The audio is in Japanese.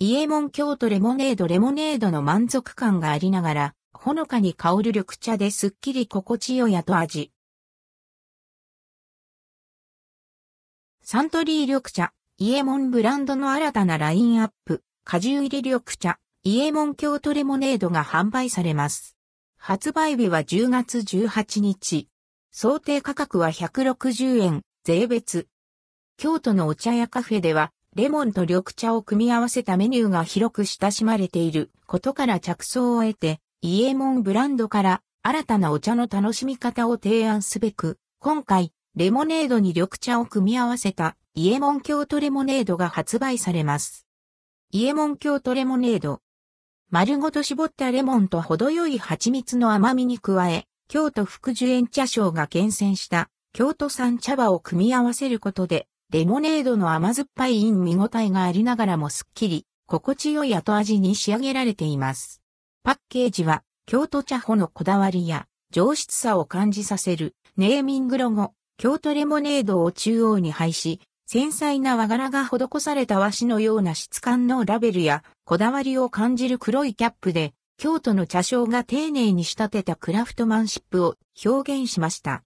イエモン京都レモネードレモネードの満足感がありながら、ほのかに香る緑茶ですっきり心地よい後味。サントリー緑茶、イエモンブランドの新たなラインアップ、果汁入り緑茶、イエモン京都レモネードが販売されます。発売日は10月18日。想定価格は160円、税別。京都のお茶屋カフェでは、レモンと緑茶を組み合わせたメニューが広く親しまれていることから着想を得て、イエモンブランドから新たなお茶の楽しみ方を提案すべく、今回、レモネードに緑茶を組み合わせたイエモン京都レモネードが発売されます。イエモン京都レモネード。丸ごと絞ったレモンと程よい蜂蜜の甘みに加え、京都福寿園茶賞が厳選した京都産茶葉を組み合わせることで、レモネードの甘酸っぱい陰見応えがありながらもすっきり、心地よい後味に仕上げられています。パッケージは、京都茶穂のこだわりや、上質さを感じさせる、ネーミングロゴ、京都レモネードを中央に配し、繊細な和柄が施された和紙のような質感のラベルや、こだわりを感じる黒いキャップで、京都の茶商が丁寧に仕立てたクラフトマンシップを表現しました。